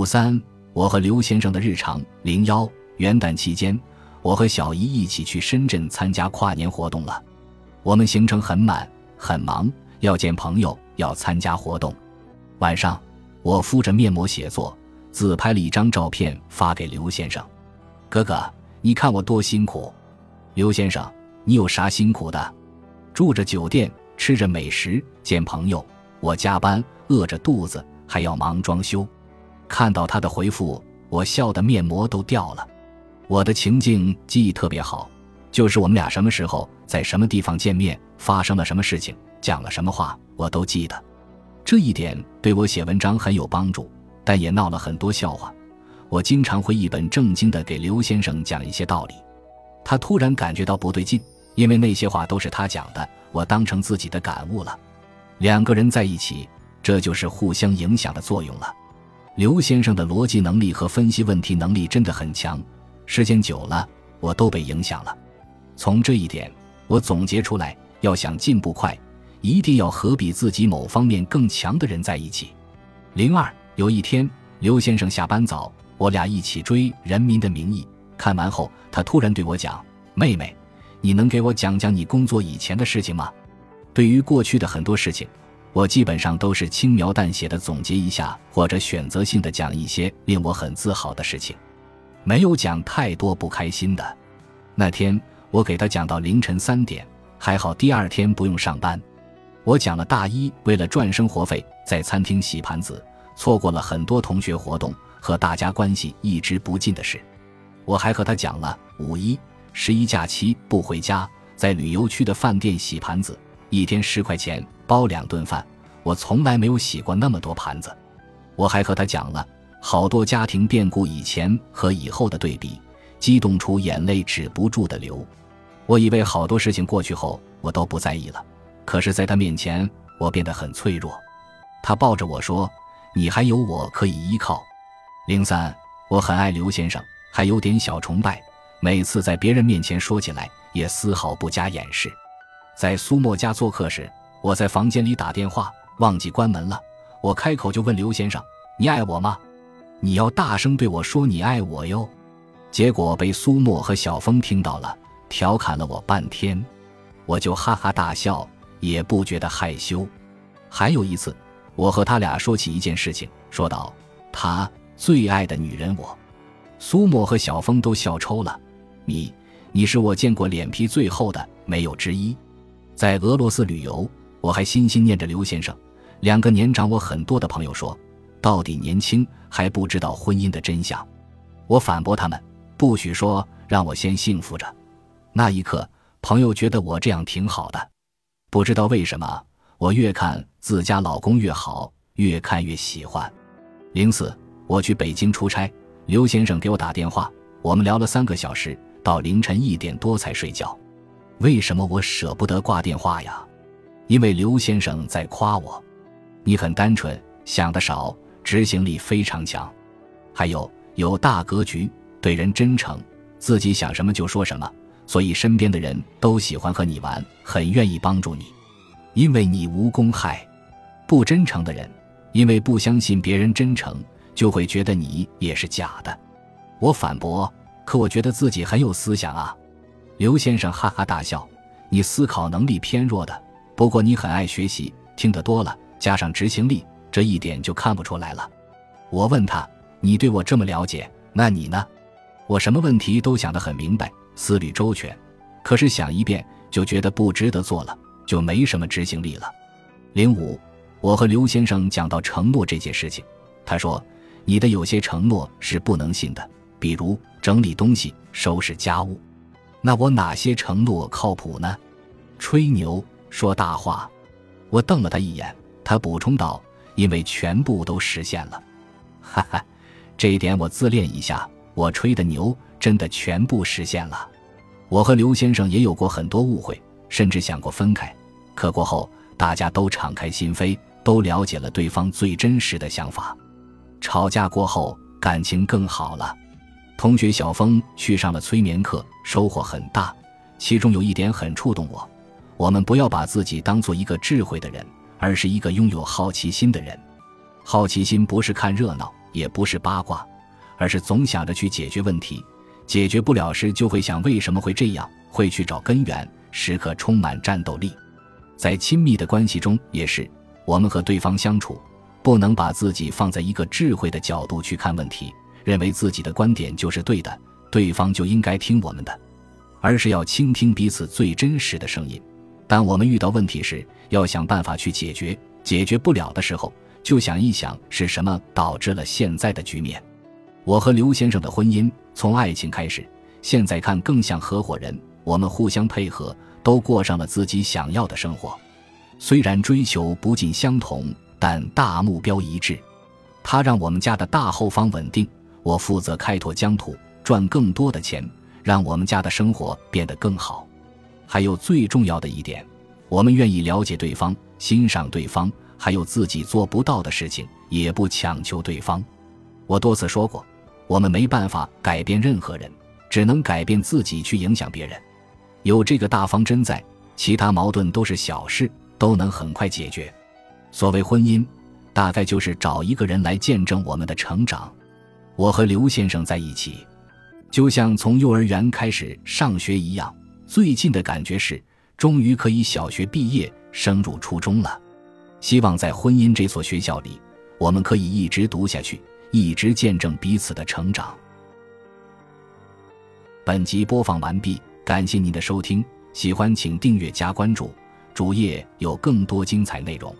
五三，我和刘先生的日常。零幺，元旦期间，我和小姨一起去深圳参加跨年活动了。我们行程很满，很忙，要见朋友，要参加活动。晚上，我敷着面膜写作，自拍了一张照片发给刘先生。哥哥，你看我多辛苦。刘先生，你有啥辛苦的？住着酒店，吃着美食，见朋友。我加班，饿着肚子，还要忙装修。看到他的回复，我笑得面膜都掉了。我的情境记忆特别好，就是我们俩什么时候在什么地方见面，发生了什么事情，讲了什么话，我都记得。这一点对我写文章很有帮助，但也闹了很多笑话。我经常会一本正经地给刘先生讲一些道理，他突然感觉到不对劲，因为那些话都是他讲的，我当成自己的感悟了。两个人在一起，这就是互相影响的作用了。刘先生的逻辑能力和分析问题能力真的很强，时间久了，我都被影响了。从这一点，我总结出来，要想进步快。一定要和比自己某方面更强的人在一起。零二有一天，刘先生下班早，我俩一起追《人民的名义》。看完后，他突然对我讲：“妹妹，你能给我讲讲你工作以前的事情吗？”对于过去的很多事情，我基本上都是轻描淡写的总结一下，或者选择性的讲一些令我很自豪的事情，没有讲太多不开心的。那天我给他讲到凌晨三点，还好第二天不用上班。我讲了大一为了赚生活费在餐厅洗盘子，错过了很多同学活动和大家关系一直不近的事。我还和他讲了五一、十一假期不回家，在旅游区的饭店洗盘子，一天十块钱包两顿饭。我从来没有洗过那么多盘子。我还和他讲了好多家庭变故以前和以后的对比，激动出眼泪止不住的流。我以为好多事情过去后我都不在意了。可是，在他面前，我变得很脆弱。他抱着我说：“你还有我可以依靠。”零三，我很爱刘先生，还有点小崇拜。每次在别人面前说起来，也丝毫不加掩饰。在苏墨家做客时，我在房间里打电话，忘记关门了。我开口就问刘先生：“你爱我吗？你要大声对我说你爱我哟。”结果被苏沫和小峰听到了，调侃了我半天，我就哈哈大笑。也不觉得害羞。还有一次，我和他俩说起一件事情，说道：“他最爱的女人，我。”苏沫和小峰都笑抽了。你，你是我见过脸皮最厚的，没有之一。在俄罗斯旅游，我还心心念着刘先生。两个年长我很多的朋友说：“到底年轻还不知道婚姻的真相。”我反驳他们：“不许说，让我先幸福着。”那一刻，朋友觉得我这样挺好的。不知道为什么，我越看自家老公越好，越看越喜欢。零四，我去北京出差，刘先生给我打电话，我们聊了三个小时，到凌晨一点多才睡觉。为什么我舍不得挂电话呀？因为刘先生在夸我，你很单纯，想的少，执行力非常强，还有有大格局，对人真诚，自己想什么就说什么。所以身边的人都喜欢和你玩，很愿意帮助你，因为你无公害。不真诚的人，因为不相信别人真诚，就会觉得你也是假的。我反驳，可我觉得自己很有思想啊。刘先生哈哈大笑，你思考能力偏弱的，不过你很爱学习，听得多了，加上执行力，这一点就看不出来了。我问他，你对我这么了解，那你呢？我什么问题都想得很明白。思虑周全，可是想一遍就觉得不值得做了，就没什么执行力了。零五，我和刘先生讲到承诺这件事情，他说：“你的有些承诺是不能信的，比如整理东西、收拾家务。那我哪些承诺靠谱呢？吹牛说大话。”我瞪了他一眼，他补充道：“因为全部都实现了。”哈哈，这一点我自恋一下，我吹的牛。真的全部实现了。我和刘先生也有过很多误会，甚至想过分开。可过后，大家都敞开心扉，都了解了对方最真实的想法。吵架过后，感情更好了。同学小峰去上了催眠课，收获很大。其中有一点很触动我：我们不要把自己当做一个智慧的人，而是一个拥有好奇心的人。好奇心不是看热闹，也不是八卦，而是总想着去解决问题。解决不了时，就会想为什么会这样，会去找根源，时刻充满战斗力。在亲密的关系中也是，我们和对方相处，不能把自己放在一个智慧的角度去看问题，认为自己的观点就是对的，对方就应该听我们的，而是要倾听彼此最真实的声音。当我们遇到问题时，要想办法去解决；解决不了的时候，就想一想是什么导致了现在的局面。我和刘先生的婚姻从爱情开始，现在看更像合伙人。我们互相配合，都过上了自己想要的生活。虽然追求不尽相同，但大目标一致。他让我们家的大后方稳定，我负责开拓疆土，赚更多的钱，让我们家的生活变得更好。还有最重要的一点，我们愿意了解对方，欣赏对方，还有自己做不到的事情，也不强求对方。我多次说过。我们没办法改变任何人，只能改变自己去影响别人。有这个大方针在，其他矛盾都是小事，都能很快解决。所谓婚姻，大概就是找一个人来见证我们的成长。我和刘先生在一起，就像从幼儿园开始上学一样。最近的感觉是，终于可以小学毕业，升入初中了。希望在婚姻这所学校里，我们可以一直读下去。一直见证彼此的成长。本集播放完毕，感谢您的收听，喜欢请订阅加关注，主页有更多精彩内容。